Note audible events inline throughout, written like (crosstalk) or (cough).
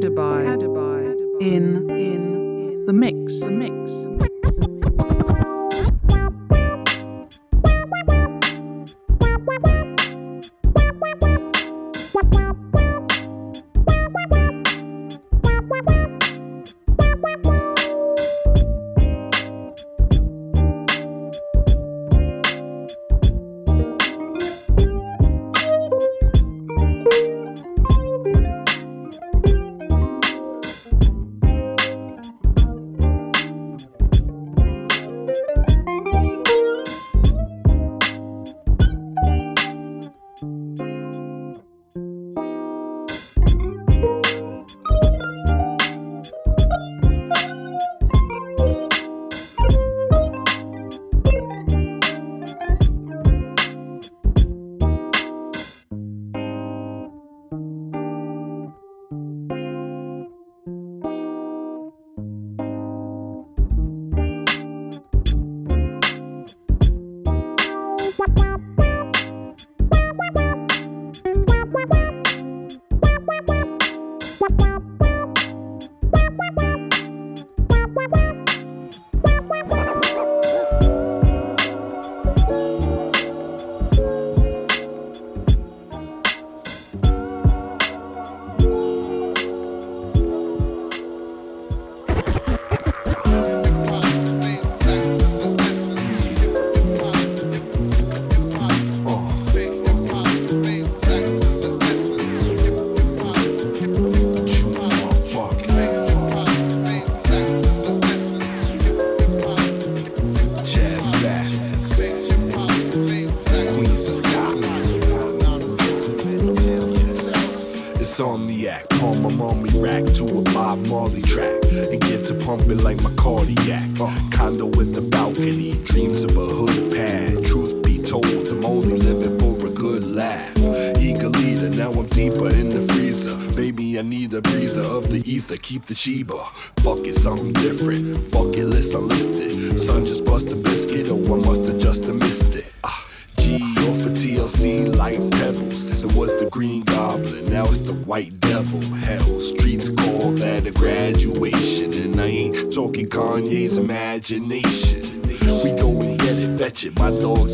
Kadabai, in, in the mix, the mix. The Chiba. Fuck it, something different. Fuck it, let's unlist. Son just bust a biscuit, or I must have just missed it. Ah. G or for TLC like pebbles. It was the green goblin, now it's the white devil. Hell, streets call that a graduation. And I ain't talking Kanye's imagination. We go and get it, fetch it. My dog's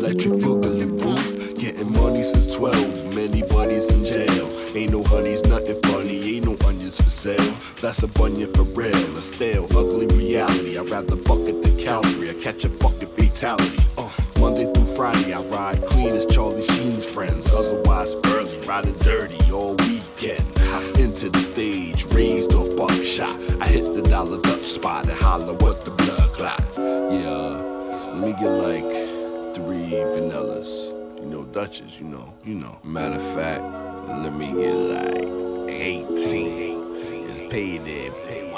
breaking two electric boogaloo booth. Getting money since 12, many buddies in jail. Ain't no honeys, nothing funny, ain't no onions for sale. That's a bunion for real, a stale, ugly reality. I'd rather bucket the Calvary, I catch a fucking fatality. You know, you know, you know. Matter of fact, let me get like 18. It's payday, baby.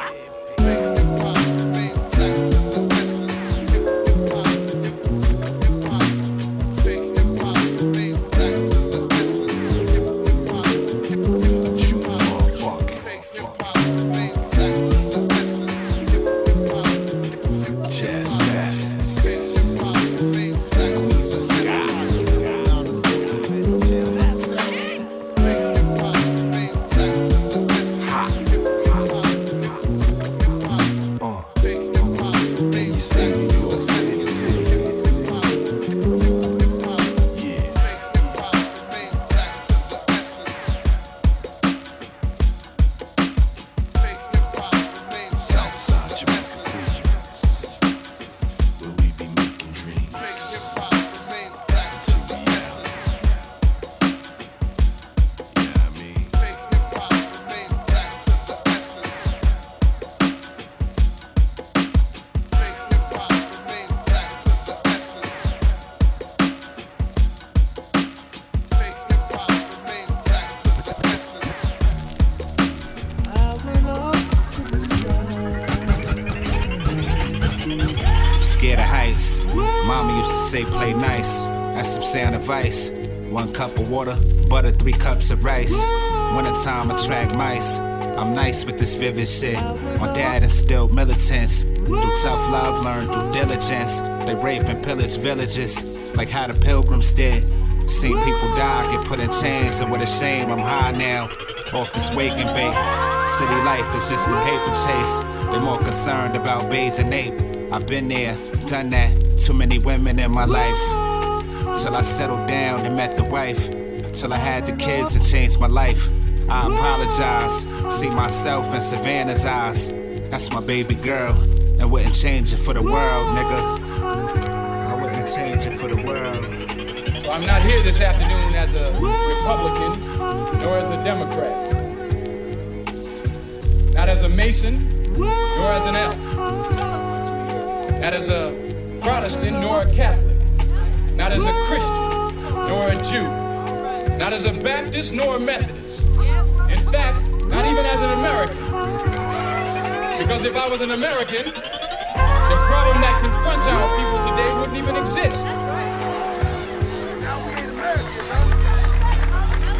Say play nice. That's some sound advice. One cup of water, butter, three cups of rice. Wintertime attract mice. I'm nice with this vivid shit. My dad instilled militants. Through tough love, learned through diligence. They rape and pillage villages, like how the pilgrims did. Seen people die, get put in chains, and with a shame, I'm high now. Off this wake and bake. City life is just a paper chase. They're more concerned about bathing ape. I've been there, done that. Too many women in my life. Till I settled down and met the wife. Till I had the kids and changed my life. I apologize. See myself in Savannah's eyes. That's my baby girl. And wouldn't change it for the world, nigga. I wouldn't change it for the world. Well, I'm not here this afternoon as a Republican nor as a Democrat. Not as a Mason nor as an elk. Not as a Protestant nor a Catholic. Not as a Christian nor a Jew. Not as a Baptist nor a Methodist. In fact, not even as an American. Because if I was an American, the problem that confronts our people today wouldn't even exist.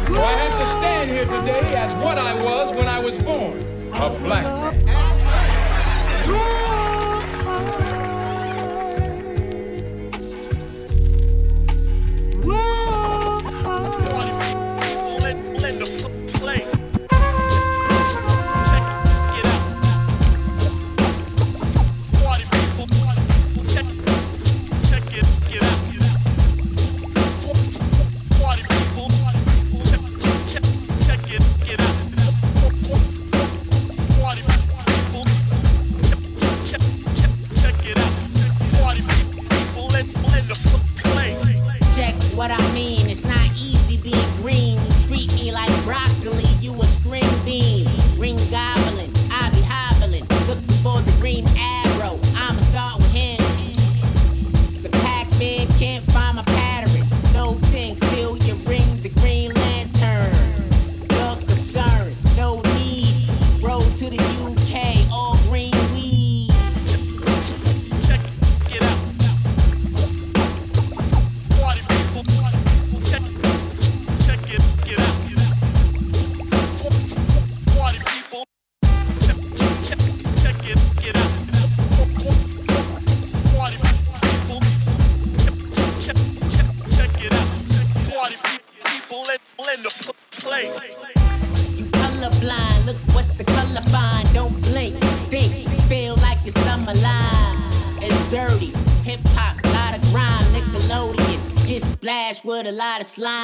So I have to stand here today as what I was when I was born, a black man. slide.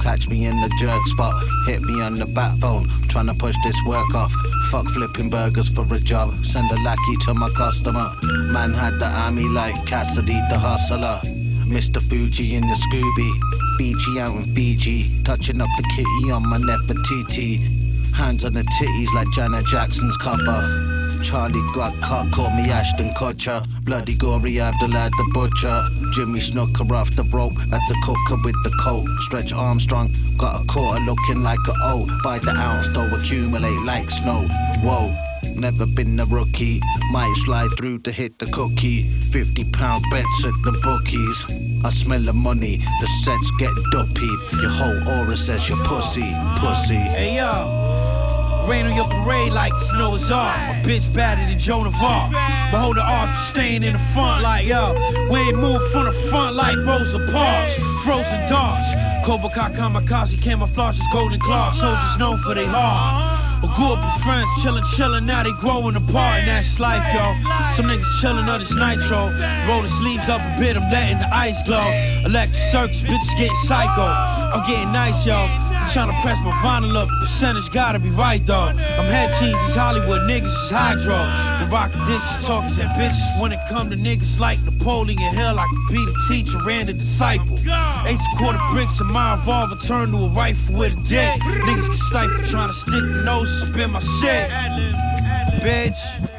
Catch me in the jerk spot. Hit me on the backbone, trying to push this work off. Fuck flipping burgers for a job. Send a lackey to my customer. Man had the army like Cassidy the hustler. Mr. Fuji in the Scooby. Fiji out in Fiji. Touching up the kitty on my Nefertiti. Hands on the titties like Janet Jackson's copper. Charlie got caught, call me Ashton Kutcher. Bloody gory Abdullah the butcher. Jimmy Snuka off the rope at the cooker with the coat. Stretch Armstrong got a quarter looking like a O. By the ounce, though accumulate like snow. Whoa. Never been a rookie, might slide through to hit the cookie. 50 pound bets at the bookies. I smell the money, the sets get duppied. Your whole aura says you're pussy, pussy. Hey yo. Rain on your parade like snow is off. My bitch better than Joan of Arc. Behold the arc staying in the front like yo. We ain't move from the front like Rosa Parks. Frozen darts. Cobra Kai kamikaze camouflage is golden claw. Soldiers known for their heart. A group of friends chillin', chillin', now they growing apart, and that's life, yo. Some niggas chillin' on this nitro. Roll the sleeves up a bit, I'm letting the ice glow. Electric circus, bitches getting psycho. I'm getting nice, yo. Trying to press my vinyl up, percentage gotta be right though. I'm head cheese, it's Hollywood, niggas is hydro. The rockin' dishes, talkers and bitches. When it come to niggas like Napoleon Hill, I could be the teacher and the disciple. A quarter bricks and my revolver turned to a rifle with a dick. Niggas can stifle trying to stick the nose up in my shit. Bitch.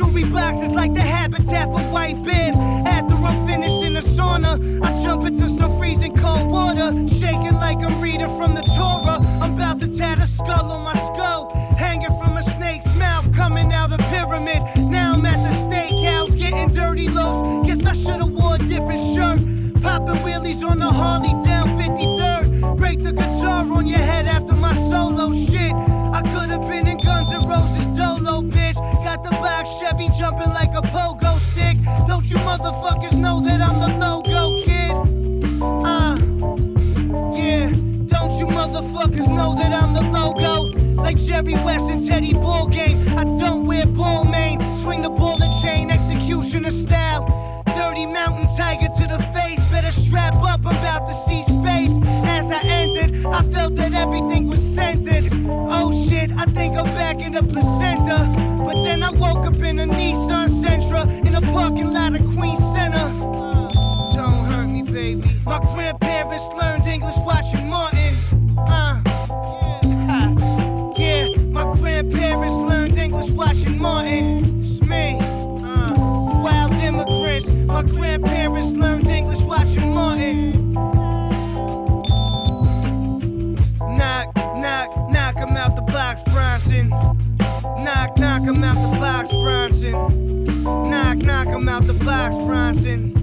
Jewelry box is like the habitat for white bears. Motherfuckers know that I'm the logo kid? Uh, yeah. Don't you motherfuckers know that I'm the logo? Like Jerry West and Teddy Ballgame. I don't wear Balmain. Swing the ball and chain, executioner style. Dirty mountain tiger to the face. Better strap up, I'm about to see space. As I entered, I felt that everything was centered. Oh shit, I think I'm back in the placenta. Watching Martin. Uh, yeah. yeah, my grandparents learned English watching Martin. It's me. Uh, wild immigrants. My grandparents learned English watching Martin. Knock, knock, knock him out the box, Bronson. Knock, knock him out the box, Bronson. Knock, knock out the box, Bronson.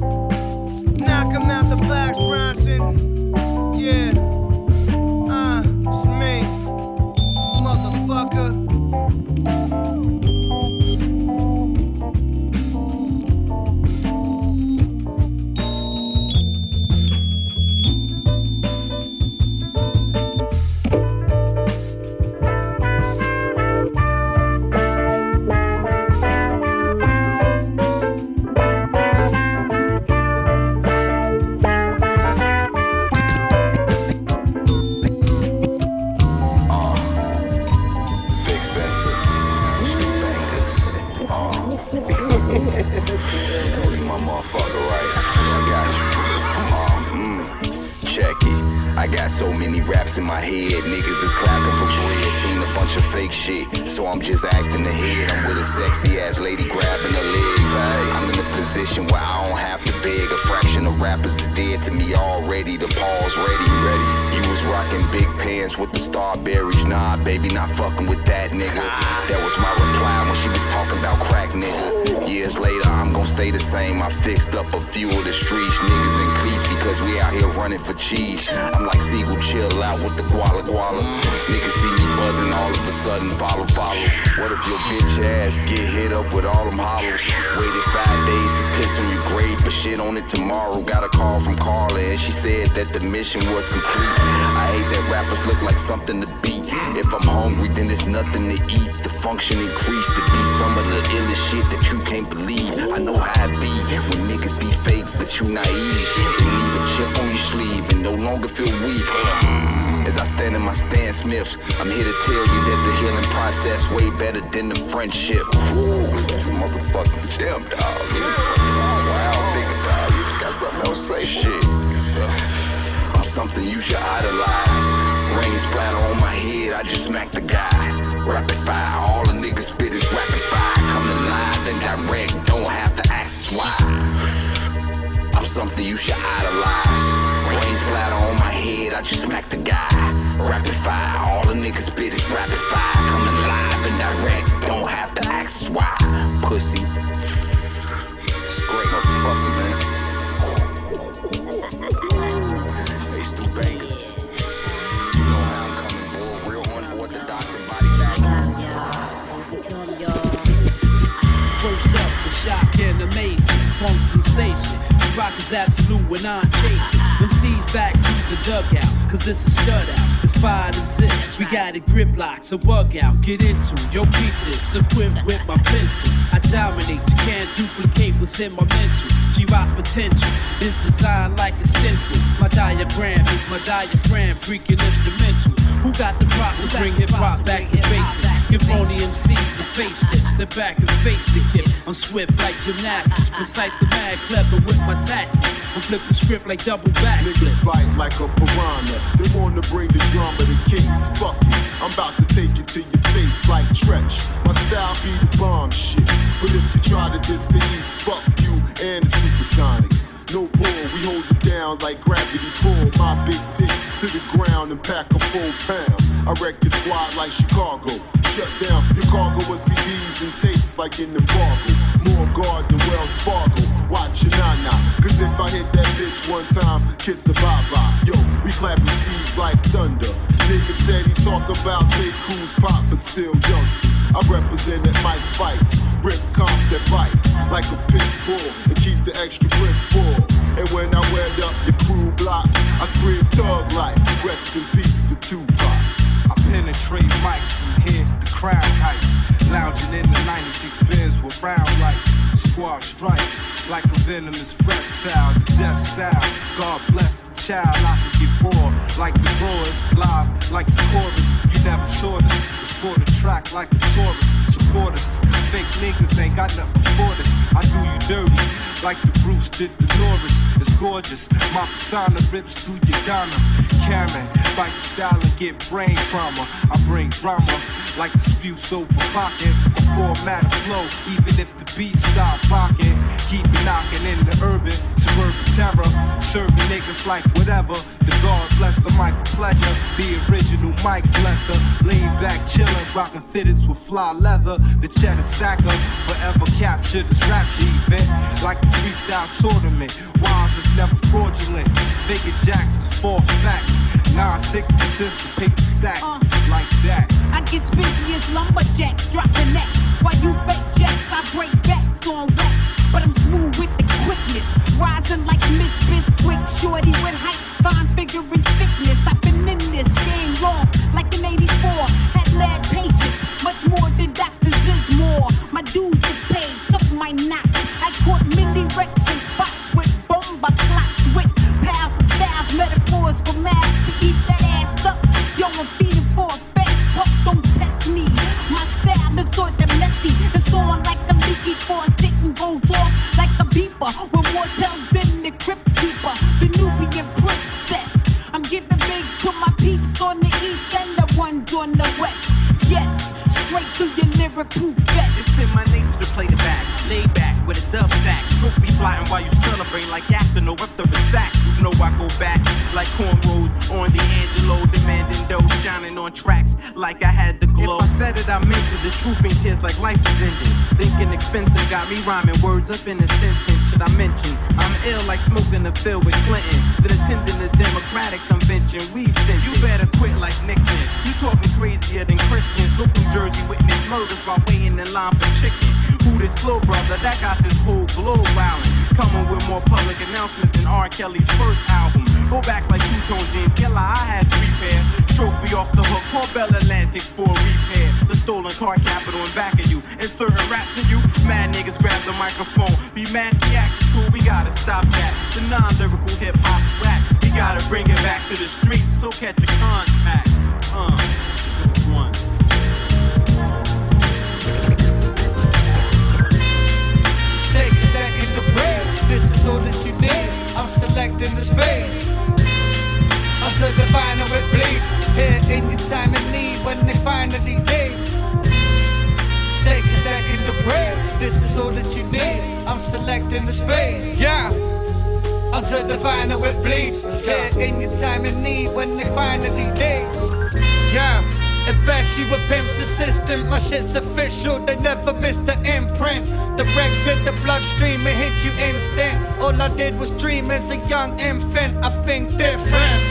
Fake shit, so I'm just acting ahead. I'm with a sexy ass lady grabbing her legs. I'm in a position where I don't have to beg. A fraction of rappers is dead to me already. The pause ready, ready. You was rocking big pants with the starberries. Nah, baby, not fucking with that nigga. That was my reply when she was talking about crack nigga. Years later, I'm gonna stay the same. I fixed up a few of the streets. Niggas increase because we out here running for cheese. I'm like Siegel, chill out with the guala guala. Niggas see me buzzing, all of a sudden follow, follow. What if your bitch ass get hit up with all them hollows? To piss on your grave, but shit on it tomorrow. Got a call from Carla and she said that the mission was complete. I hate that rappers look like something to beat. If I'm hungry, then there's nothing to eat. The function increased to be some of the illest shit that you can't believe. I know how it be when niggas be fake, but you naive. And leave a chip on your sleeve and no longer feel weak. I stand in my Stan Smiths, I'm here to tell you that the healing process way better than the friendship. Ooh, that's a motherfucking damn dog. Wow, nigga dog, you got something else to say? Shit. Ugh. I'm something you should idolize. Rain splatter on my head, I just smack the guy. Rapid fire, all the niggas spit is rapid fire. Coming live and direct, don't have to ask why. Something you should idolize. Rain splatter on my head, I just smack the guy. Rapid fire, all the niggas spit is rapid fire. Coming live and direct, don't have to ask why. Pussy. It's motherfucker, man. Bangers. You know how I'm coming. Real unorthodox and body. First up, the shock and amazing, funk sensation. The rock is absolute when I'm chasing. Them C's back to the dugout, cause it's a shutout. It's five to six, we got it grip lock, so bug out, get into. Yo, keep this, equipped with my pencil. I dominate, you can't duplicate what's in my mental. G-Rock's potential is designed like a stencil. My diagram is my diaphragm, freaking instrumental. Who got the props to bring hip hop back to basics? Give phony MCs a facelift, step back and face the gift. I'm swift like gymnastics, precise and mad clever with my tactics. I'm flipping script like double back. Niggas bite like a piranha. They wanna bring the drama to case. Fuck it. I'm about to take it to your face like Treach. My style be the bomb shit. But if you try to diss the the and pack a full pound. I wreck your squad like Chicago. Shut down your cargo with CDs and tapes like in the embargo. More guard than Wells Fargo. Watch your nana. Cause if I hit that bitch one time, kiss a bye bye. Yo, we clapping seeds like thunder. Niggas steady talk about big crews pop, but still youngsters. I represent at Mike fights. Rip comp that bite like a pit bull and keep the extra grip full. And when I scream thug life. Rest in peace to Tupac. I penetrate mics from here to Crown Heights. Lounging in the 96 bins with round lights. Squad strikes like a venomous reptile. The death style. God bless the child. I can get raw like the roars. Live like the chorus. You never saw this. For the track like a. Support us. Cause fake niggas ain't got nothing for this. I do you dirty like the Bruce did the Norris. It's gorgeous. My persona rips through your Donna. Karen, bite the style and get brain trauma. I bring drama like disputes over clocking. A format flow, even if the beat stop rocking. Keep knocking in the urban, suburban terror. Serving niggas like whatever. The God bless the mic for pleasure. The original mic blesser. Lean back, chillin', rockin' fitteds with fly leather. The cheddar stacker, forever capture this rap event. Like freestyle tournament. Wise is never fraudulent. Bigger jacks is false facts. 9-6 consists of paper stacks. Uh. like that. I get busy as lumberjacks, dropping I'm selecting the speed. Until the final it bleeds. Here in your time of need when they finally leave. Just take a second to breathe. This is all that you need. I'm selecting the speed. Yeah. Until the final it bleeds. Here in your time of need when they finally leave. Yeah. At best, you a pimp's assistant. My shit's official, they never miss the imprint. Direct to the bloodstream, it hit you instant. All I did was dream as a young infant. I think different.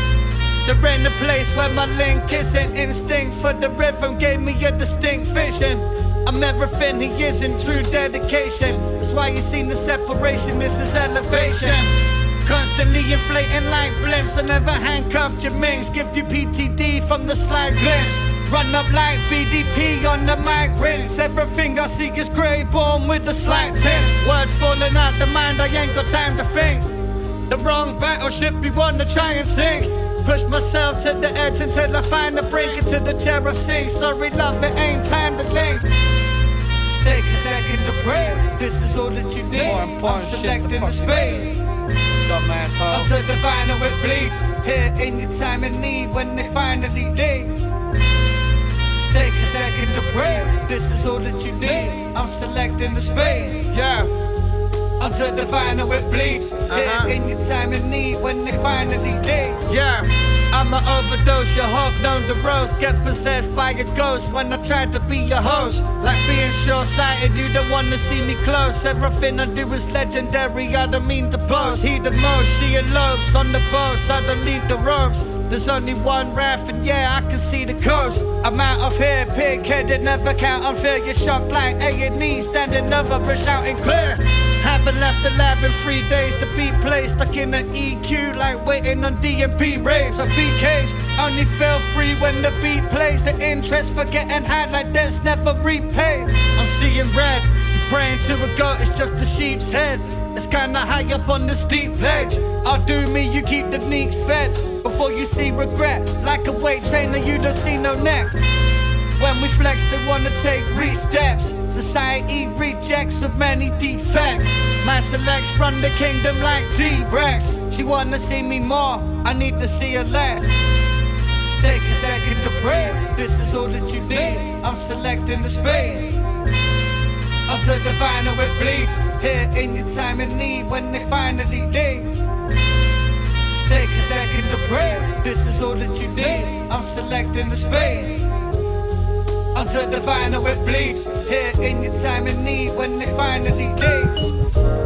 They're in a place where my link isn't instinct for the rhythm gave me a distinct vision. I'm everything he isn't true dedication. That's why you seen the separation. This is elevation. Constantly inflating like blimps. I never handcuffed your minks. Give you PTD from the slight glimpse. Run up like BDP on the mic rinse. Everything I see is grey, born with a slight tint. Words falling out the mind, I ain't got time to think. The wrong battleship you wanna try and sink. Push myself to the edge until I find the brink into the chair I sink. Sorry, love, it ain't time to link. Just take a second to breathe. This is all that you need. More important I'm selecting the speed. Dumbass hoe. Until the final it bleeds. Here in your time of need when they finally leave. Take a second to breathe. This is all that you need. I'm selecting the speed. Yeah. Until the final it bleeds. Uh-huh. Here in your time of need when they finally leave. Yeah. I'ma overdose your hawk down the rose. Get possessed by a ghost when I tried to be your host. Like being short sighted, you don't wanna see me close. Everything I do is legendary, I don't mean to boast. He the most, she elopes on the boats, I don't leave the ropes. There's only one raft, and yeah, I can see the coast. I'm out of here, pig headed, never count on fear. You're shocked like A&E, standing over, bridge shouting clear. Haven't left the lab in three days to be placed. Stuck in the EQ like waiting on DMP rays. Or BKs only feel free when the beat plays. The interest for getting high like debts never repaid. I'm seeing red. Praying to a goat, it's just a sheep's head. It's kinda high up on the steep ledge. I'll do me, you keep the neeks fed. Before you see regret, like a weight trainer, you don't see no neck. When we flex, they wanna take re-steps. Society rejects with many defects. My selects run the kingdom like T-Rex. She wanna see me more, I need to see her less. Just take a second to breathe. This is all that you need. I'm selecting the speed. Until the final it bleeds. Here in your time of need when they finally leave. Just take a second to breathe. This is all that you need. I'm selecting the speed. Until the final it bleeds. Here in your time of need when they finally leave.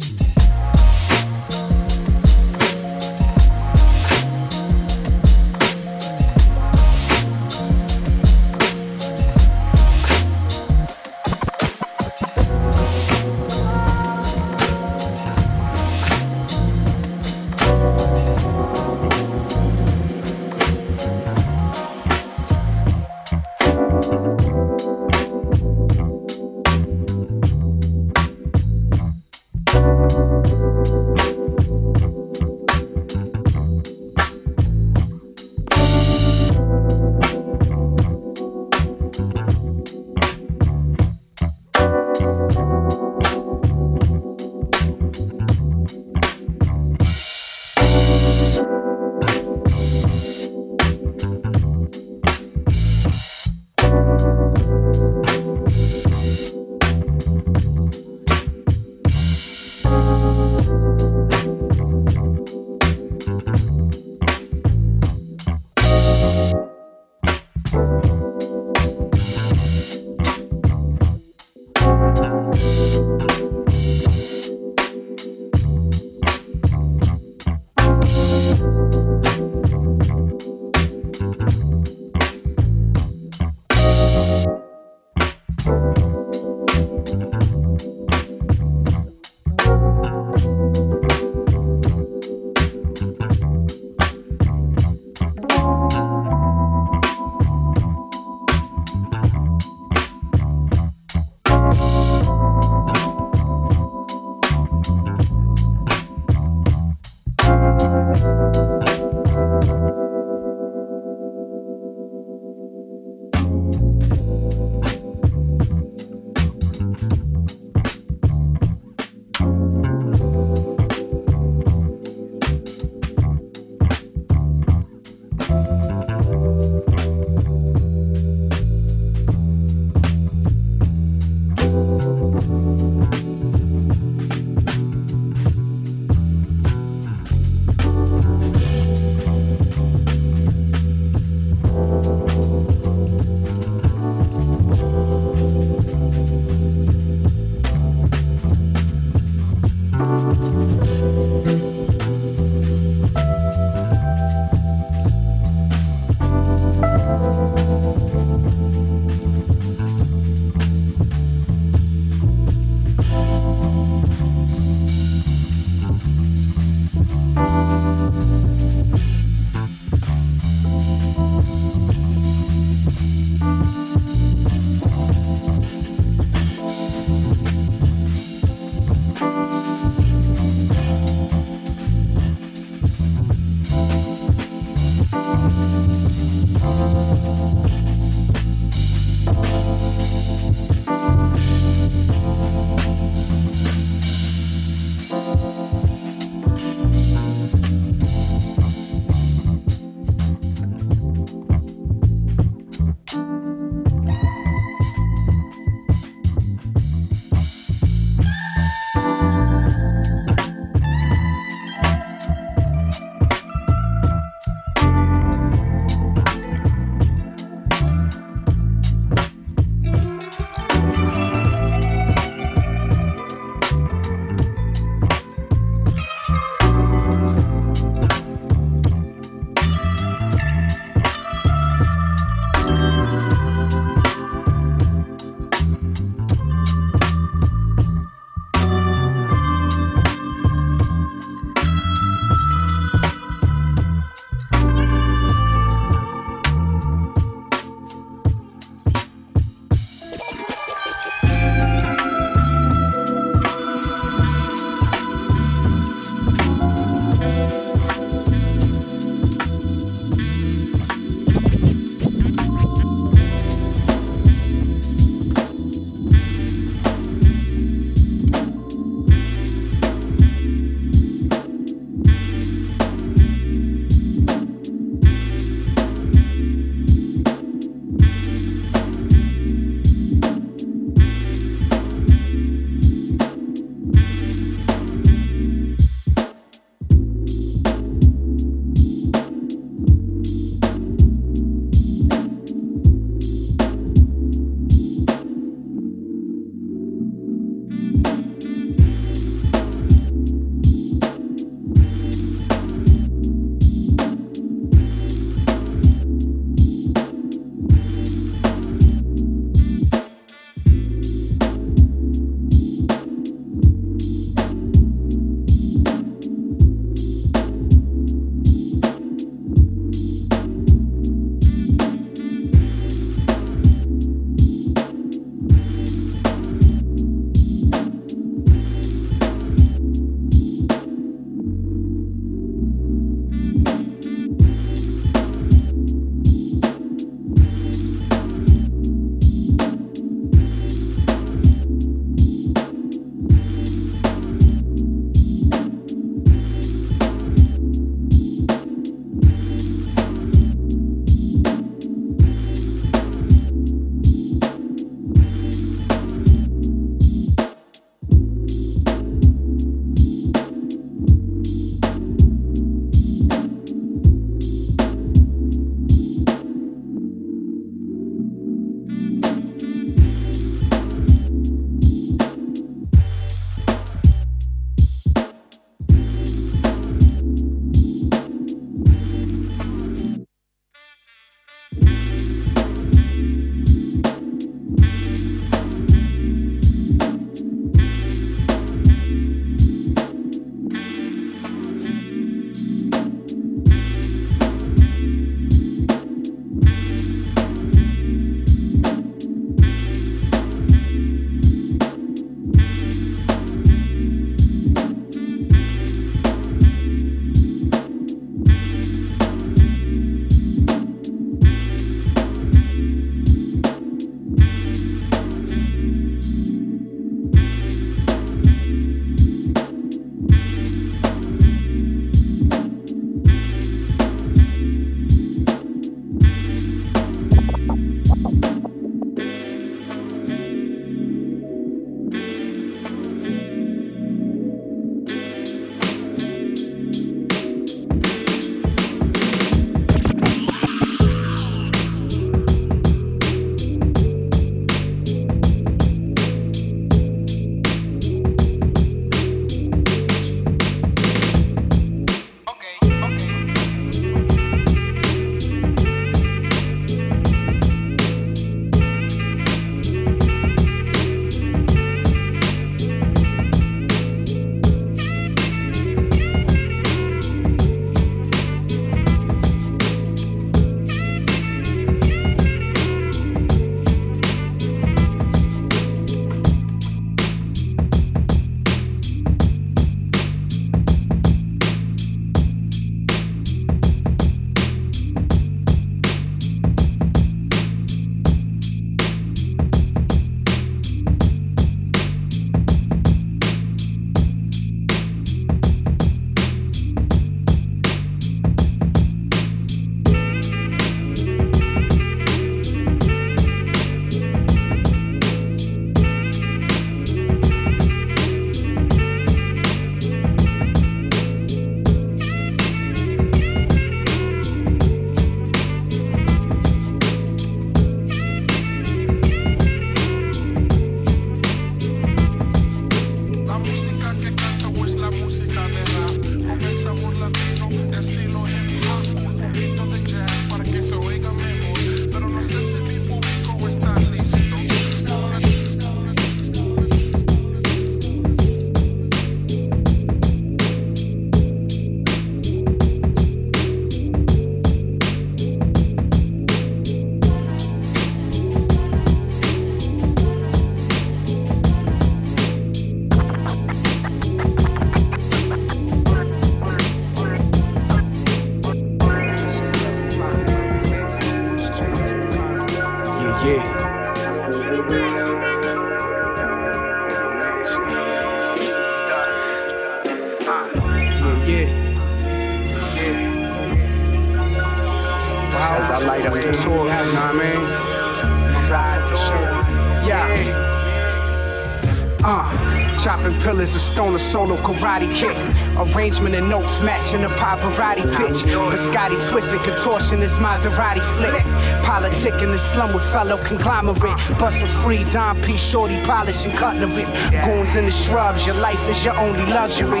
Pillars, a solo karate kick. Arrangement and notes matching the Pavarotti pitch. Biscotti twisting, contortionist Maserati flick. Politic in the slum with fellow conglomerate. Bustle free, Don P. Shorty polishing cutlery. Goons in the shrubs, your life is your only luxury.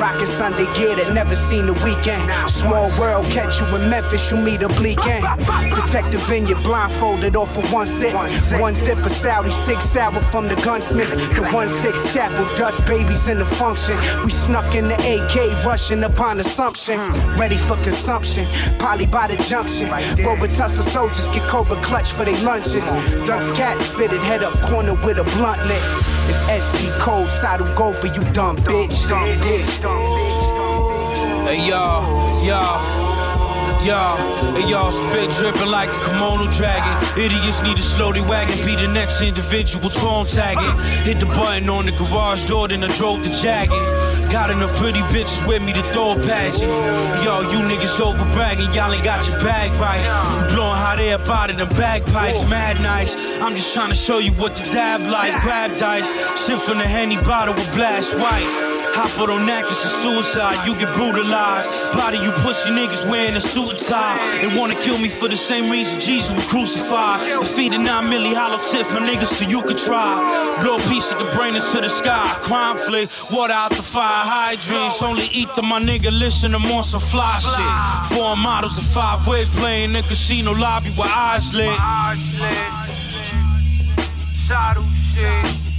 Rockin' Sunday gear that never seen the weekend. Small world, catch you in Memphis, you meet a bleak end. Detective in your blindfolded off of one sip. One sip of Saudi, six hour from the gunsmith. The one six chapel, dust babies in the function. We snuck in the AK, rushing upon assumption. Ready for consumption, poly by the junction. Robitussin soldiers get cobra clutch for their lunches. Ducks cat fitted, head up corner with a blunt lit. It's SD code, saddle go for you dumb bitch. Dumb bitch. Hey y'all, y'all. Y'all, hey y'all spit dripping like a Komodo dragon. Idiots need to slow slowly wagon, be the next individual tone tagging. Hit the button on the garage door, then I drove the jagged. Got enough pretty bitches with me to throw a pageant. Yo, you niggas over bragging, y'all ain't got your bag right. Blowing hot air out of them bagpipes, mad nights. I'm just trying to show you what the dab like. Grab dice, sip from the Henny bottle with blast white. Hop on that, it's a suicide, you get brutalized. Body you pussy niggas wearing a suit and tie. They wanna kill me for the same reason Jesus was crucified. Defeated 9 milli hollow tip, my niggas, so you could try. Blow a piece of the brain into the sky. Crime flick, water out the fire hydrants. Only eat the my nigga, listen to more some fly shit. Four models and five ways playing in casino lobby with eyes lit. Shadow shit.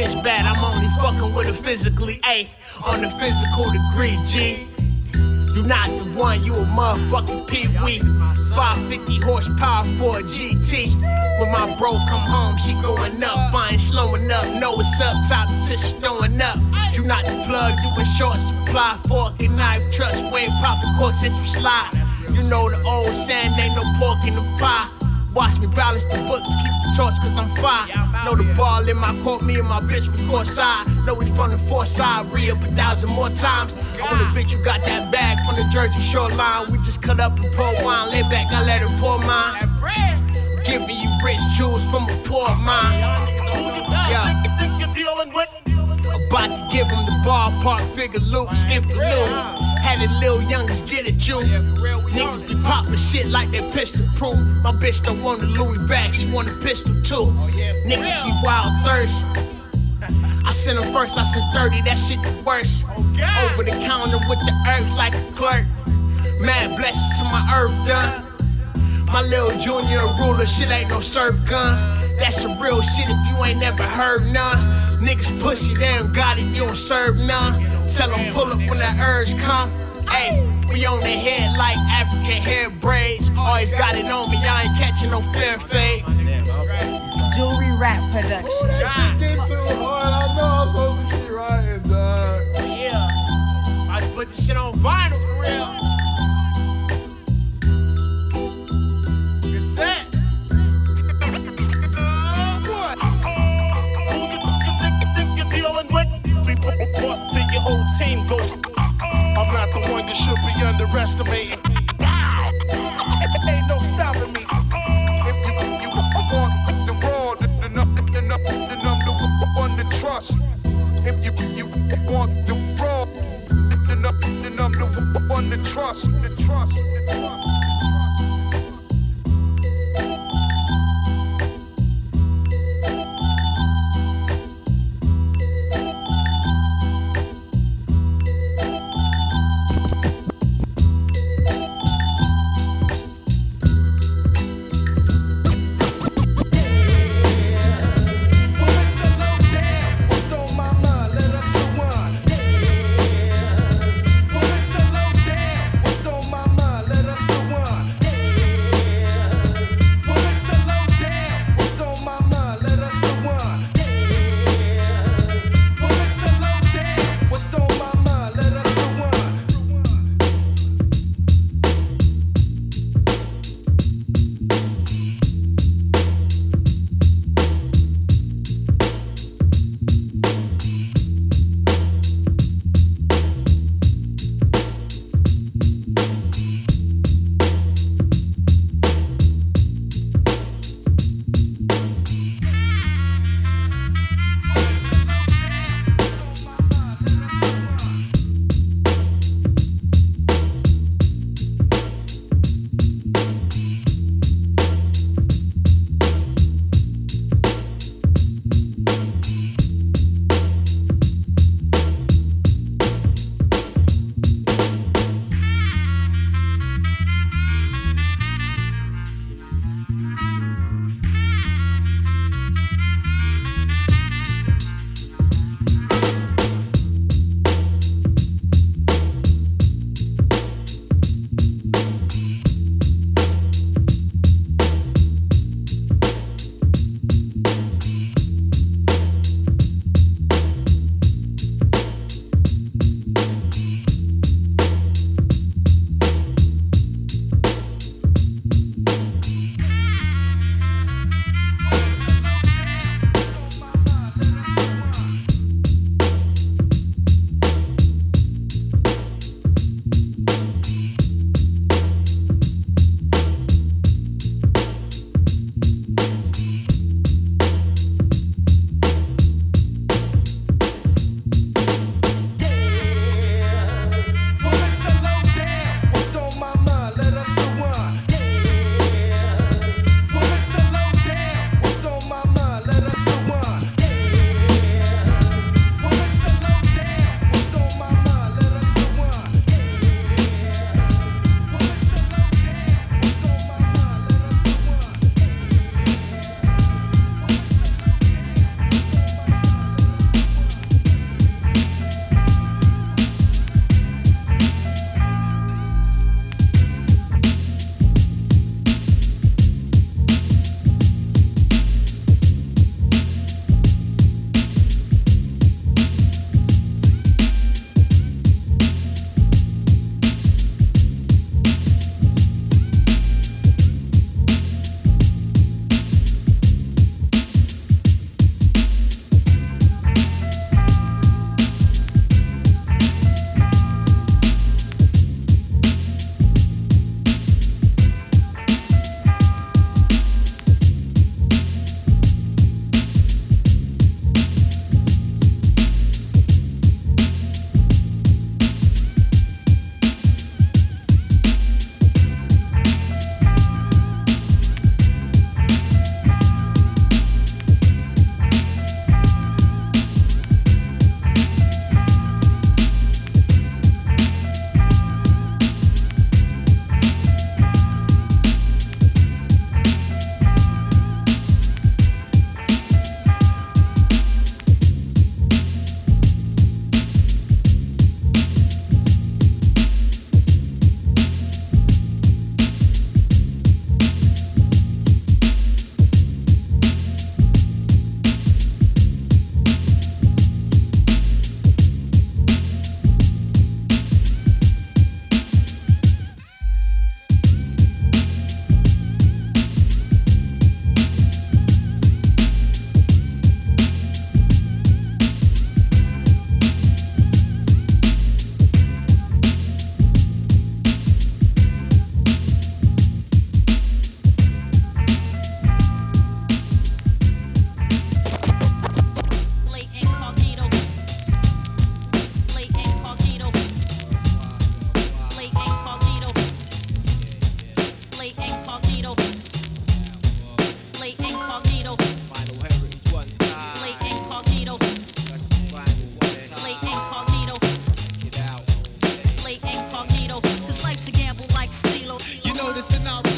Bitch bad, I'm only fucking with her physically. A on the physical degree, G. You not the one, you a motherfucking pee-wee. 550 horsepower for a GT. When my bro come home, she going up. I ain't slowing up. Know what's up, top to throwing up. You not the plug, you in short supply. Fork and knife, trust, ain't popping corks and you slide. You know the old saying, ain't no pork in the pie. Watch me balance the books, to keep the torch cause I'm fine. Know the ball in my court, me and my bitch from court side. Know we from the fourth side, re up a thousand more times. Want a bitch, you got that bag from the Jersey shoreline. We just cut up and pour wine, lay back, I let her pour mine. Giving you rich jewels from a poor mind. Yeah. About to give him the ballpark figure Luke, skip a little. Had the little youngest get it, you. Niggas be popping shit like they pistol proof. My bitch don't want a Louis back, she want a pistol too. Niggas be wild thirsty. (laughs) I sent him first, I sent 30, that shit the worst. Over the counter with the herbs like a clerk. Mad blessings to my earth done. My little junior ruler, shit ain't no serve gun. That's some real shit if you ain't never heard none. Niggas pussy, they don't got it, you don't serve none. Tell them pull up when that urge come. Hey, we on the head like African hair braids. Always got it on me, I ain't catching no fair fade. Jewelry rap production. Ooh, that shit get too hard. I know I'm supposed to keep writing, dog. Yeah, I put this shit on vinyl for real. Your whole team goes. Uh-uh. I'm not the one that should be underestimating. Ain't no stopping me. If you, you want the raw, then I'm, then I'm the one to trust. If you, you want the raw, I'm, the one to trust. To trust. To trust.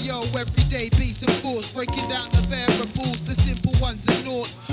yo, everyday beats and fools, breaking down the variables, the simple ones and noughts.